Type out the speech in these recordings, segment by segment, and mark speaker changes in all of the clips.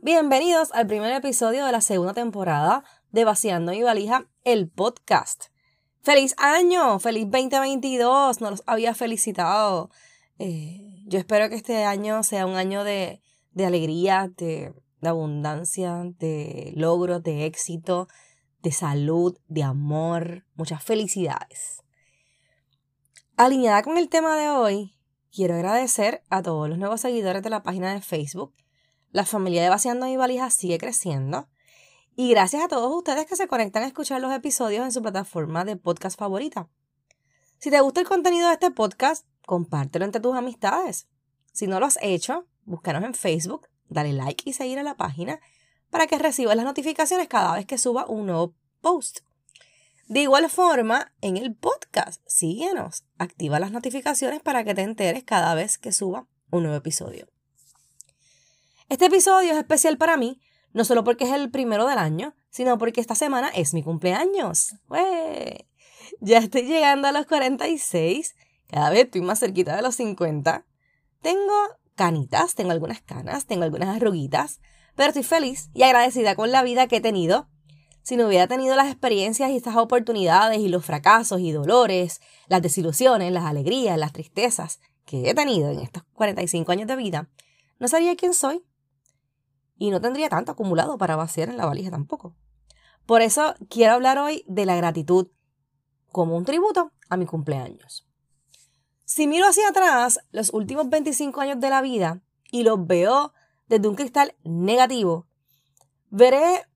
Speaker 1: Bienvenidos al primer episodio de la segunda temporada de Vaciando mi valija, el podcast. ¡Feliz año! ¡Feliz 2022! No los había felicitado. Eh, yo espero que este año sea un año de, alegría, de, de abundancia, de logros, de éxito, de salud, de amor. Muchas felicidades. Alineada con el tema de hoy, quiero agradecer a todos los nuevos seguidores de la página de Facebook la familia de Vaciando mi valija sigue creciendo. Y gracias a todos ustedes que se conectan a escuchar los episodios en su plataforma de podcast favorita. Si te gusta el contenido de este podcast, compártelo entre tus amistades. Si no lo has hecho, búscanos en Facebook, dale like y seguir a la página para que recibas las notificaciones cada vez que suba un nuevo post. De igual forma, en el podcast, síguenos, activa las notificaciones para que te enteres cada vez que suba un nuevo episodio. Este episodio es especial para mí, no solo porque es el primero del año, sino porque esta semana es mi cumpleaños. Ya estoy llegando a los 46, cada vez estoy más cerquita de los 50. Tengo canitas, tengo algunas canas, tengo algunas arruguitas, pero estoy feliz y agradecida con la vida que he tenido. Si no hubiera tenido las experiencias y estas oportunidades y los fracasos y dolores, las desilusiones, las alegrías, las tristezas que he tenido en estos 45 años de vida, no sería quien soy y no tendría tanto acumulado para vaciar en la valija tampoco. Por eso quiero hablar hoy de la gratitud como un tributo a mi cumpleaños. Si miro hacia atrás los últimos 25 años de la vida y los veo desde un cristal negativo, veré,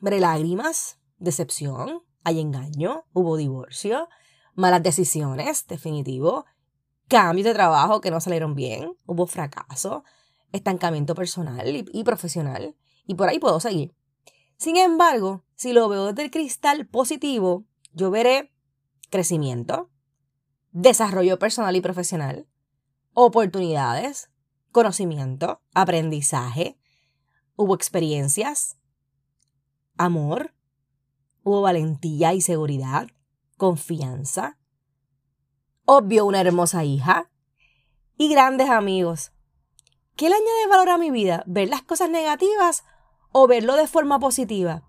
Speaker 1: veré lágrimas, decepción, hay engaño, hubo divorcio, malas decisiones, definitivo, cambios de trabajo que no salieron bien, hubo fracaso, estancamiento personal y, profesional, y por ahí puedo seguir. Sin embargo, si lo veo desde el cristal positivo, yo veré crecimiento, desarrollo personal y profesional, oportunidades, conocimiento, aprendizaje, hubo experiencias, amor, hubo valentía y seguridad, confianza, obvio una hermosa hija y grandes amigos. ¿Qué le añade valor a mi vida? ¿Ver las cosas negativas o verlo de forma positiva?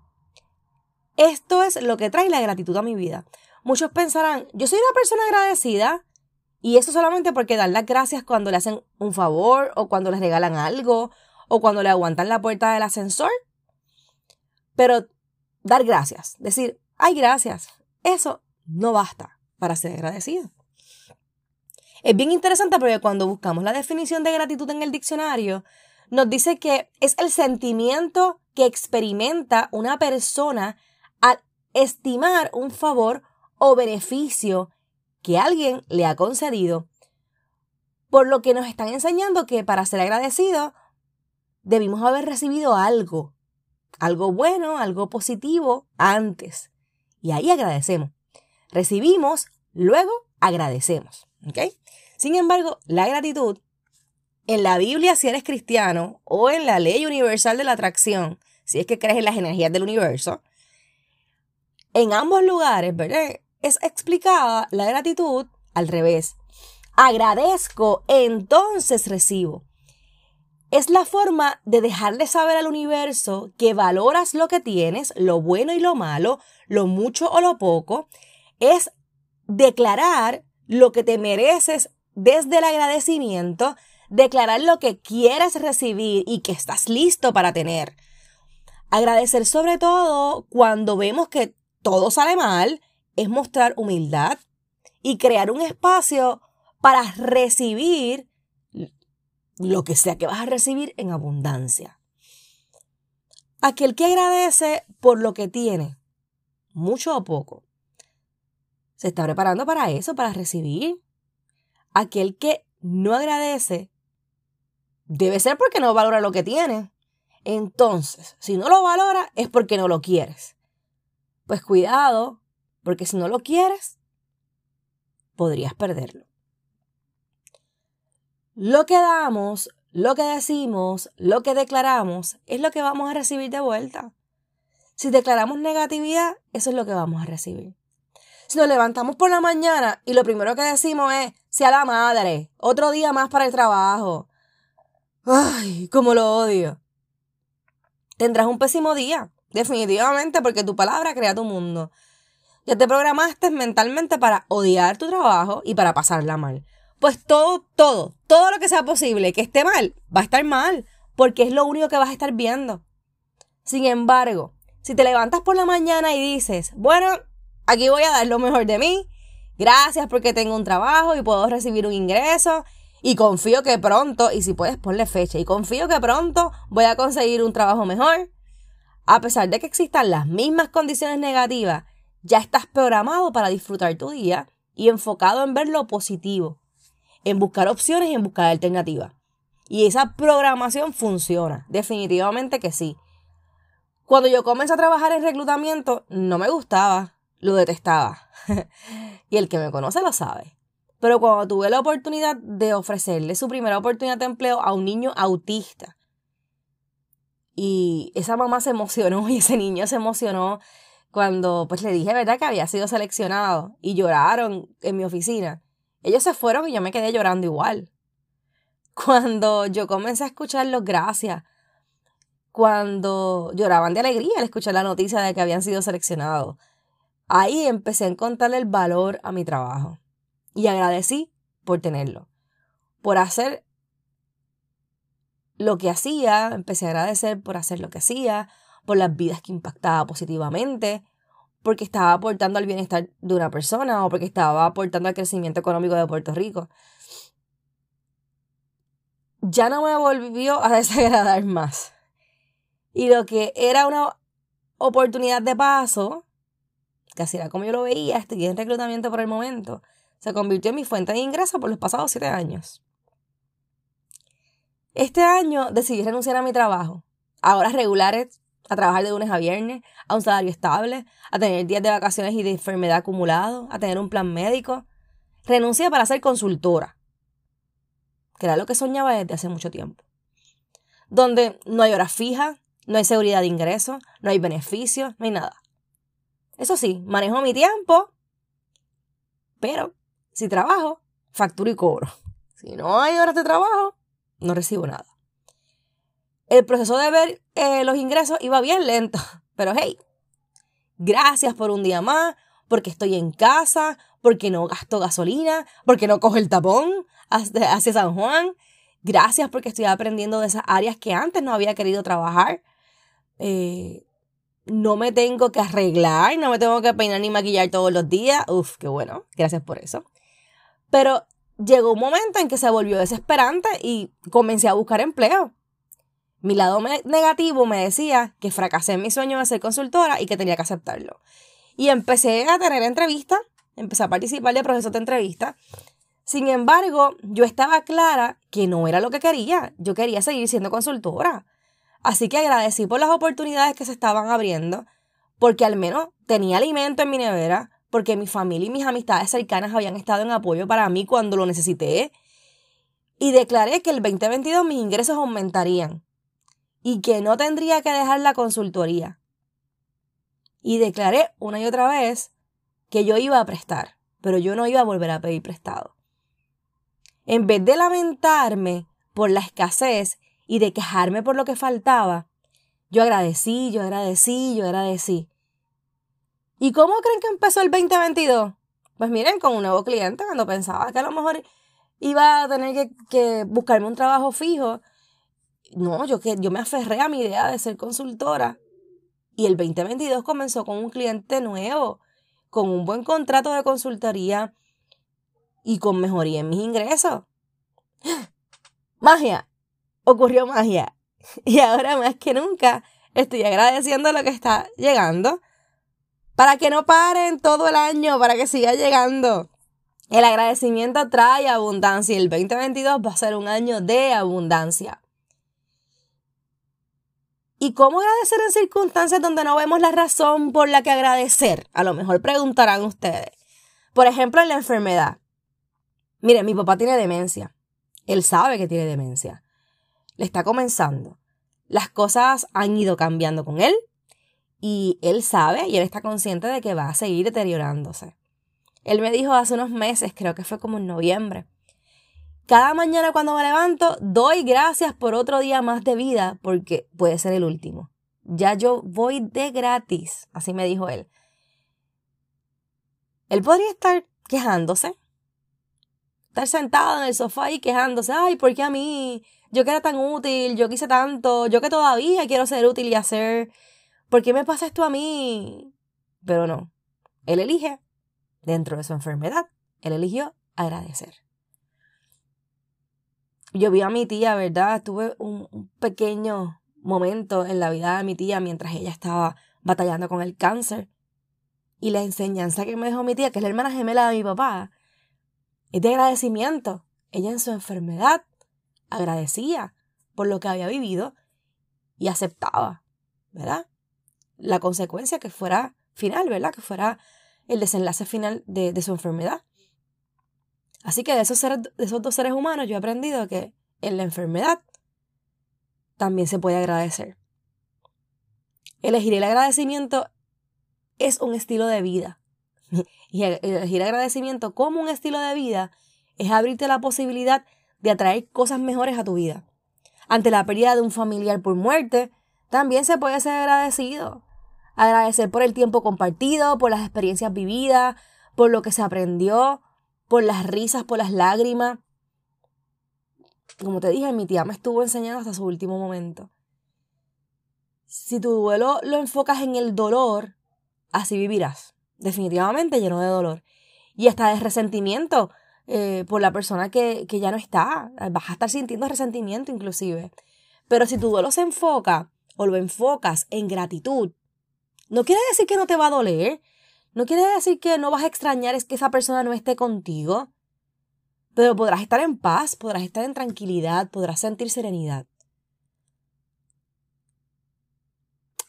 Speaker 1: Esto es lo que trae la gratitud a mi vida. Muchos pensarán, yo soy una persona agradecida y eso solamente porque dan las gracias cuando le hacen un favor o cuando les regalan algo o cuando le aguantan la puerta del ascensor. Pero dar gracias, decir, ay gracias, eso no basta para ser agradecido. Es bien interesante porque cuando buscamos la definición de gratitud en el diccionario, nos dice que es el sentimiento que experimenta una persona al estimar un favor o beneficio que alguien le ha concedido. Por lo que nos están enseñando que para ser agradecido debimos haber recibido algo, algo bueno, algo positivo antes. Y ahí agradecemos. Recibimos, luego agradecemos. Sin embargo, la gratitud, en la Biblia si eres cristiano o en la ley universal de la atracción, si es que crees en las energías del universo, en ambos lugares, ¿verdad? Es explicada la gratitud al revés. Agradezco, entonces recibo. Es la forma de dejarle saber al universo que valoras lo que tienes, lo bueno y lo malo, lo mucho o lo poco. Es declarar lo que te mereces desde el agradecimiento, declarar lo que quieres recibir y que estás listo para tener. Agradecer sobre todo cuando vemos que todo sale mal es mostrar humildad y crear un espacio para recibir lo que sea que vas a recibir en abundancia. Aquel que agradece por lo que tiene, mucho o poco, se está preparando para eso, para recibir. Aquel que no agradece debe ser porque no valora lo que tiene. Entonces, si no lo valora es porque no lo quieres. Pues cuidado, porque si no lo quieres, podrías perderlo. Lo que damos, lo que decimos, lo que declaramos, es lo que vamos a recibir de vuelta. Si declaramos negatividad, eso es lo que vamos a recibir. Si nos levantamos por la mañana y lo primero que decimos es, sea la madre, otro día más para el trabajo. Ay, cómo lo odio. tendrás un pésimo día, definitivamente, porque tu palabra crea tu mundo. Ya te programaste mentalmente para odiar tu trabajo y para pasarla mal. Pues todo, todo, todo lo que sea posible que esté mal, va a estar mal, porque es lo único que vas a estar viendo. Sin embargo, si te levantas por la mañana y dices, bueno, aquí voy a dar lo mejor de mí, gracias porque tengo un trabajo y puedo recibir un ingreso, y confío que pronto, y si puedes ponle fecha, y confío que pronto voy a conseguir un trabajo mejor, a pesar de que existan las mismas condiciones negativas, ya estás programado para disfrutar tu día y enfocado en ver lo positivo, en buscar opciones y en buscar alternativas. Y esa programación funciona, definitivamente que sí. Cuando yo comencé a trabajar en reclutamiento, no me gustaba, lo detestaba. y el que me conoce lo sabe. Pero cuando tuve la oportunidad de ofrecerle su primera oportunidad de empleo a un niño autista, y esa mamá se emocionó y ese niño se emocionó cuando pues le dije, ¿verdad? Que había sido seleccionado y lloraron en mi oficina. Ellos se fueron y yo me quedé llorando igual. Cuando yo comencé a escuchar los gracias, cuando lloraban de alegría al escuchar la noticia de que habían sido seleccionados, ahí empecé a encontrarle el valor a mi trabajo y agradecí por tenerlo, por hacer lo que hacía, empecé a agradecer por hacer lo que hacía, por las vidas que impactaba positivamente, porque estaba aportando al bienestar de una persona o porque estaba aportando al crecimiento económico de Puerto Rico. Ya no me volvió a desagradar más. Y lo que era una oportunidad de paso, que así era como yo lo veía, estoy en reclutamiento por el momento, se convirtió en mi fuente de ingreso por los pasados siete años. Este año decidí renunciar a mi trabajo, a horas regulares, a trabajar de lunes a viernes, a un salario estable, a tener días de vacaciones y de enfermedad acumulado, a tener un plan médico. Renuncié para ser consultora, que era lo que soñaba desde hace mucho tiempo. Donde no hay horas fijas, no hay seguridad de ingresos, no hay beneficios, no hay nada. Eso sí, manejo mi tiempo, pero si trabajo, facturo y cobro. Si no hay horas de trabajo, no recibo nada. El proceso de ver eh, los ingresos iba bien lento, pero hey, gracias por un día más, porque estoy en casa, porque no gasto gasolina, porque no cojo el tapón hacia San Juan. Gracias porque estoy aprendiendo de esas áreas que antes no había querido trabajar. Eh, no me tengo que arreglar, no me tengo que peinar ni maquillar todos los días. Uf, qué bueno. Gracias por eso. Pero llegó un momento en que se volvió desesperante y comencé a buscar empleo. Mi lado negativo me decía que fracasé en mi sueño de ser consultora y que tenía que aceptarlo. Y empecé a tener entrevistas, empecé a participar de procesos de entrevistas. Sin embargo, yo estaba clara que no era lo que quería. Yo quería seguir siendo consultora. Así que agradecí por las oportunidades que se estaban abriendo, porque al menos tenía alimento en mi nevera, porque mi familia y mis amistades cercanas habían estado en apoyo para mí cuando lo necesité. Y declaré que el 2022 mis ingresos aumentarían y que no tendría que dejar la consultoría. Y declaré una y otra vez que yo iba a prestar, pero yo no iba a volver a pedir prestado. En vez de lamentarme por la escasez y de quejarme por lo que faltaba, yo agradecí, yo agradecí, yo agradecí. ¿Y cómo creen que empezó el 2022? Pues miren, con un nuevo cliente, cuando pensaba que a lo mejor iba a tener que, buscarme un trabajo fijo. No, yo, que, yo me aferré a mi idea de ser consultora. Y el 2022 comenzó con un cliente nuevo, con un buen contrato de consultoría y con mejoría en mis ingresos. Magia, ocurrió magia. Y ahora más que nunca estoy agradeciendo lo que está llegando para que no paren todo el año, para que siga llegando. El agradecimiento trae abundancia y el 2022 va a ser un año de abundancia. ¿Y cómo agradecer en circunstancias donde no vemos la razón por la que agradecer? A lo mejor preguntarán ustedes. Por ejemplo, en la enfermedad. Miren, mi papá tiene demencia. Él sabe que tiene demencia. Le está comenzando. Las cosas han ido cambiando con él y él sabe y él está consciente de que va a seguir deteriorándose. Él me dijo hace unos meses, creo que fue como en noviembre, cada mañana cuando me levanto doy gracias por otro día más de vida porque puede ser el último. Ya yo voy de gratis, así me dijo él. Él podría estar quejándose, estar sentado en el sofá y quejándose, ay, ¿por qué a mí? Yo que era tan útil, yo quise tanto, yo que todavía quiero ser útil y hacer, ¿por qué me pasa esto a mí? Pero no, él elige, dentro de su enfermedad, él eligió agradecer. Yo vi a mi tía, ¿verdad? Tuve un, pequeño momento en la vida de mi tía mientras ella estaba batallando con el cáncer. Y la enseñanza que me dejó mi tía, que es la hermana gemela de mi papá, es de agradecimiento. Ella en su enfermedad agradecía por lo que había vivido y aceptaba, ¿verdad? La consecuencia que fuera final, ¿verdad? Que fuera el desenlace final de, su enfermedad. Así que de esos, de esos dos seres humanos yo he aprendido que en la enfermedad también se puede agradecer. Elegir el agradecimiento es un estilo de vida. Y elegir agradecimiento como un estilo de vida es abrirte la posibilidad de atraer cosas mejores a tu vida. Ante la pérdida de un familiar por muerte, también se puede ser agradecido. Agradecer por el tiempo compartido, por las experiencias vividas, por lo que se aprendió, por las risas, por las lágrimas. Como te dije, mi tía me estuvo enseñando hasta su último momento. Si tu duelo lo enfocas en el dolor, así vivirás. Definitivamente lleno de dolor. Y hasta de resentimiento eh, por la persona que, que ya no está. Vas a estar sintiendo resentimiento inclusive. Pero si tu duelo se enfoca o lo enfocas en gratitud, no quiere decir que no te va a doler, no quiere decir que no vas a extrañar es que esa persona no esté contigo, pero podrás estar en paz, podrás estar en tranquilidad, podrás sentir serenidad.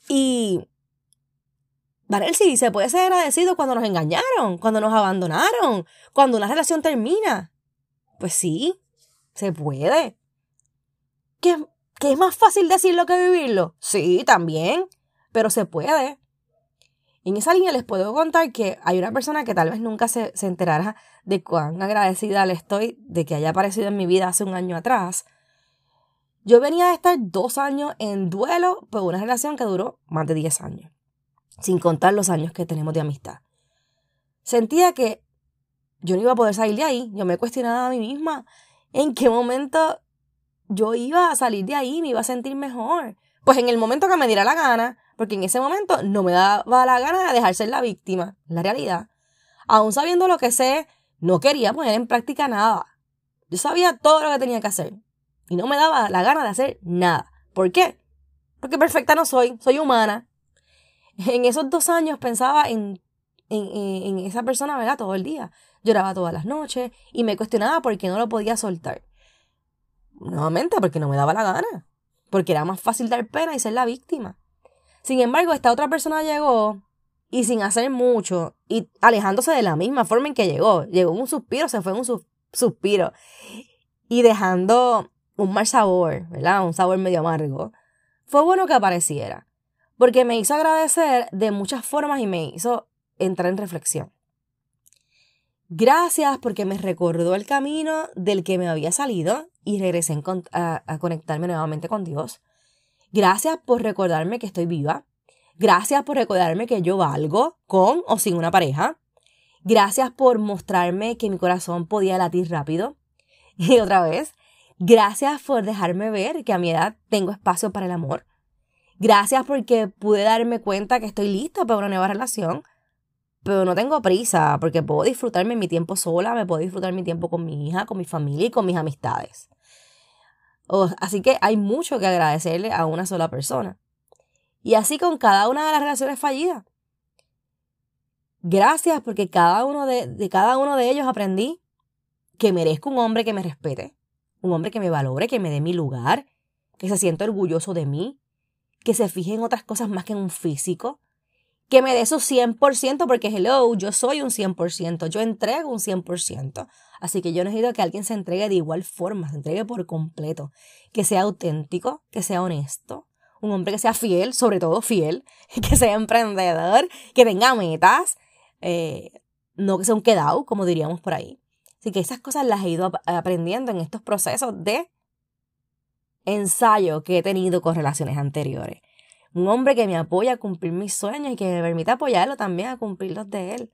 Speaker 1: Y Varel sí se puede ser agradecido cuando nos engañaron, cuando nos abandonaron, cuando una relación termina. Pues sí, se puede. ¿Que, ¿Que es más fácil decirlo que vivirlo? Sí, también, pero se puede. En esa línea les puedo contar que hay una persona que tal vez nunca se, se enterará de cuán agradecida le estoy de que haya aparecido en mi vida hace un año atrás. Yo venía de estar dos años en duelo por una relación que duró más de 10 años, sin contar los años que tenemos de amistad. Sentía que yo no iba a poder salir de ahí. Yo me cuestionaba a mí misma en qué momento yo iba a salir de ahí, me iba a sentir mejor. Pues en el momento que me diera la gana, porque en ese momento no me daba la gana de dejar ser la víctima, la realidad. Aún sabiendo lo que sé, no quería poner en práctica nada. Yo sabía todo lo que tenía que hacer y no me daba la gana de hacer nada. ¿Por qué? Porque perfecta no soy, soy humana. En esos dos años pensaba en, en, en esa persona, ¿verdad? Todo el día. Lloraba todas las noches y me cuestionaba por qué no lo podía soltar. Nuevamente, porque no me daba la gana. Porque era más fácil dar pena y ser la víctima. Sin embargo, esta otra persona llegó y sin hacer mucho y alejándose de la misma forma en que llegó. Llegó un suspiro, se fue un suspiro y dejando un mal sabor, ¿verdad? Un sabor medio amargo. Fue bueno que apareciera, porque me hizo agradecer de muchas formas y me hizo entrar en reflexión. Gracias porque me recordó el camino del que me había salido y regresé a conectarme nuevamente con Dios. Gracias por recordarme que estoy viva. Gracias por recordarme que yo valgo con o sin una pareja. Gracias por mostrarme que mi corazón podía latir rápido. Y otra vez, gracias por dejarme ver que a mi edad tengo espacio para el amor. Gracias porque pude darme cuenta que estoy lista para una nueva relación, pero no tengo prisa porque puedo disfrutarme mi tiempo sola, me puedo disfrutar mi tiempo con mi hija, con mi familia y con mis amistades así que hay mucho que agradecerle a una sola persona. Y así con cada una de las relaciones fallidas. Gracias porque cada uno de, de cada uno de ellos aprendí que merezco un hombre que me respete, un hombre que me valore, que me dé mi lugar, que se sienta orgulloso de mí, que se fije en otras cosas más que en un físico, que me dé su 100%, porque hello, yo soy un 100%, yo entrego un 100%. Así que yo necesito que alguien se entregue de igual forma, se entregue por completo, que sea auténtico, que sea honesto, un hombre que sea fiel, sobre todo fiel, que sea emprendedor, que tenga metas, eh, no que sea un quedado, como diríamos por ahí. Así que esas cosas las he ido aprendiendo en estos procesos de ensayo que he tenido con relaciones anteriores. Un hombre que me apoya a cumplir mis sueños y que me permite apoyarlo también a cumplir los de él.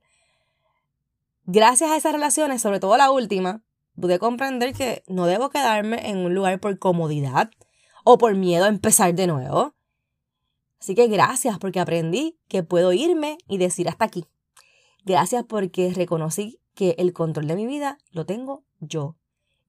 Speaker 1: Gracias a esas relaciones, sobre todo la última, pude comprender que no debo quedarme en un lugar por comodidad o por miedo a empezar de nuevo. Así que gracias porque aprendí que puedo irme y decir hasta aquí. Gracias porque reconocí que el control de mi vida lo tengo yo.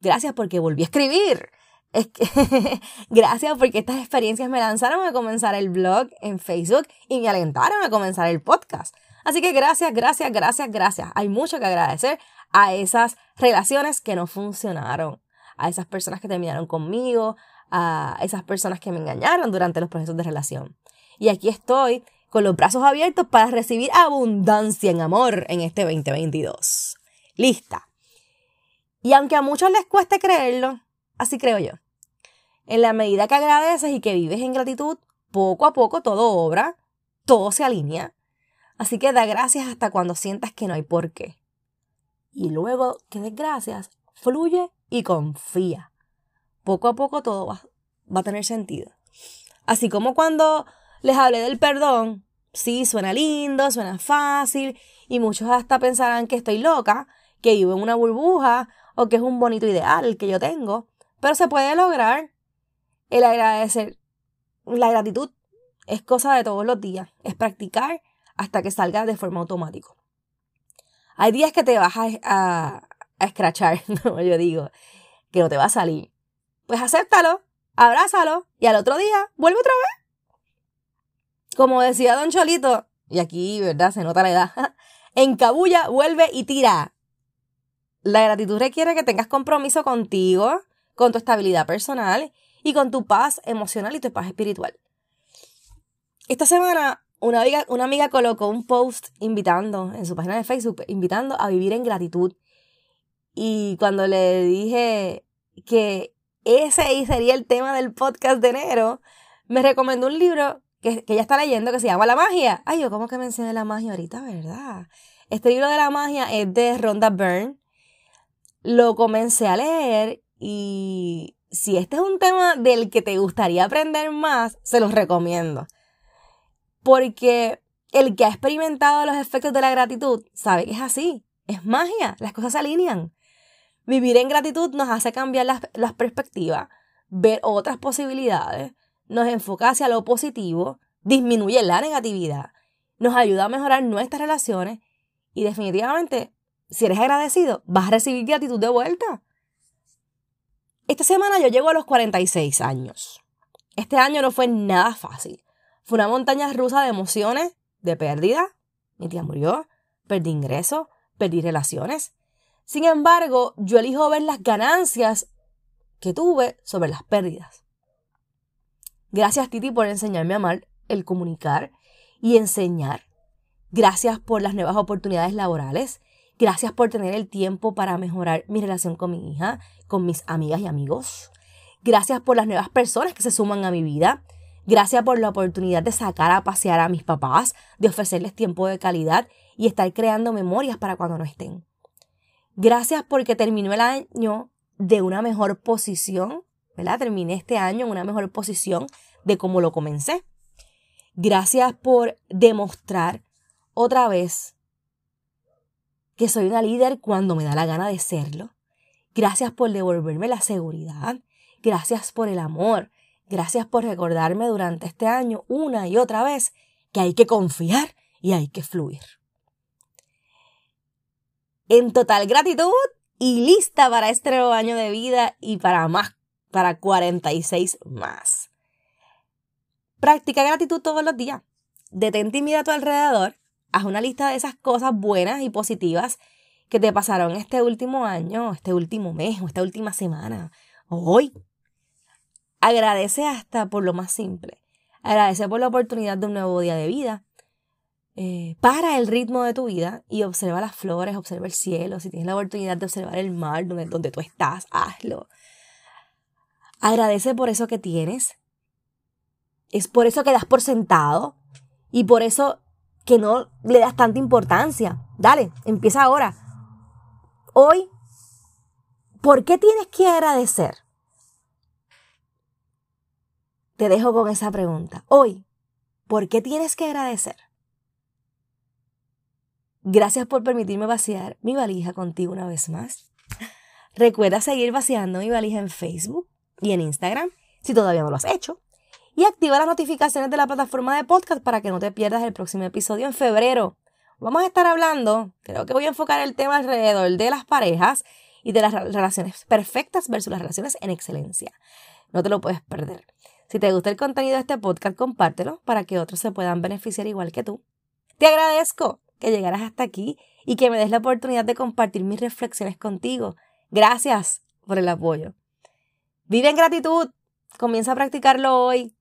Speaker 1: Gracias porque volví a escribir. Es que, gracias porque estas experiencias me lanzaron a comenzar el blog en Facebook y me alentaron a comenzar el podcast. Así que gracias, gracias, gracias, gracias. Hay mucho que agradecer a esas relaciones que no funcionaron, a esas personas que terminaron conmigo, a esas personas que me engañaron durante los procesos de relación. Y aquí estoy con los brazos abiertos para recibir abundancia en amor en este 2022. Lista. Y aunque a muchos les cueste creerlo, así creo yo. En la medida que agradeces y que vives en gratitud, poco a poco todo obra, todo se alinea. Así que da gracias hasta cuando sientas que no hay por qué. Y luego que des gracias, fluye y confía. Poco a poco todo va, va a tener sentido. Así como cuando les hablé del perdón, sí, suena lindo, suena fácil, y muchos hasta pensarán que estoy loca, que vivo en una burbuja o que es un bonito ideal que yo tengo, pero se puede lograr. El agradecer, la gratitud es cosa de todos los días, es practicar hasta que salga de forma automática. Hay días que te vas a, a, escrachar, como yo digo, que no te va a salir. Pues acéptalo, abrázalo y al otro día vuelve otra vez. Como decía Don Cholito, y aquí, ¿verdad? Se nota la edad. Encabulla, vuelve y tira. La gratitud requiere que tengas compromiso contigo, con tu estabilidad personal y con tu paz emocional y tu paz espiritual. Esta semana una amiga, una amiga colocó un post invitando en su página de Facebook, invitando a vivir en gratitud. Y cuando le dije que ese sería el tema del podcast de enero, me recomendó un libro que, ella está leyendo que se llama La magia. Ay, yo como que mencioné la magia ahorita, ¿verdad? Este libro de la magia es de Rhonda Byrne. Lo comencé a leer y si este es un tema del que te gustaría aprender más, se los recomiendo. Porque el que ha experimentado los efectos de la gratitud sabe que es así. Es magia, las cosas se alinean. Vivir en gratitud nos hace cambiar las, perspectivas, ver otras posibilidades, nos enfoca hacia lo positivo, disminuye la negatividad, nos ayuda a mejorar nuestras relaciones y definitivamente, si eres agradecido, vas a recibir gratitud de vuelta. Esta semana yo llego a los 46 años. Este año no fue nada fácil. Fue una montaña rusa de emociones, de pérdida. Mi tía murió, perdí ingresos, perdí relaciones. Sin embargo, yo elijo ver las ganancias que tuve sobre las pérdidas. Gracias Titi por enseñarme a amar el comunicar y enseñar. Gracias por las nuevas oportunidades laborales. Gracias por tener el tiempo para mejorar mi relación con mi hija, con mis amigas y amigos. Gracias por las nuevas personas que se suman a mi vida. Gracias por la oportunidad de sacar a pasear a mis papás, de ofrecerles tiempo de calidad y estar creando memorias para cuando no estén. Gracias porque terminó el año de una mejor posición, ¿verdad? Terminé este año en una mejor posición de cómo lo comencé. Gracias por demostrar otra vez que soy una líder cuando me da la gana de serlo. Gracias por devolverme la seguridad. Gracias por el amor. Gracias por recordarme durante este año una y otra vez que hay que confiar y hay que fluir. En total gratitud y lista para este nuevo año de vida y para más, para 46 más. Practica gratitud todos los días. Detente y mira a tu alrededor. Haz una lista de esas cosas buenas y positivas que te pasaron este último año, este último mes o esta última semana o hoy Agradece hasta por lo más simple. Agradece por la oportunidad de un nuevo día de vida. Eh, para el ritmo de tu vida y observa las flores, observa el cielo. Si tienes la oportunidad de observar el mar donde, donde tú estás, hazlo. Agradece por eso que tienes. Es por eso que das por sentado y por eso que no le das tanta importancia. Dale, empieza ahora. Hoy, ¿por qué tienes que agradecer? te dejo con esa pregunta. Hoy, ¿Por qué tienes que agradecer? Gracias por permitirme vaciar mi valija contigo una vez más. Recuerda seguir vaciando mi valija en Facebook y en Instagram si todavía no lo has hecho. Y activa las notificaciones de la plataforma de podcast para que no te pierdas el próximo episodio en febrero. Vamos a estar hablando, creo que voy a enfocar el tema alrededor de las parejas y de las relaciones perfectas versus las relaciones en excelencia. No te lo puedes perder. Si te gusta el contenido de este podcast, compártelo para que otros se puedan beneficiar igual que tú. Te agradezco que llegaras hasta aquí y que me des la oportunidad de compartir mis reflexiones contigo. Gracias por el apoyo. Vive en gratitud. Comienza a practicarlo hoy.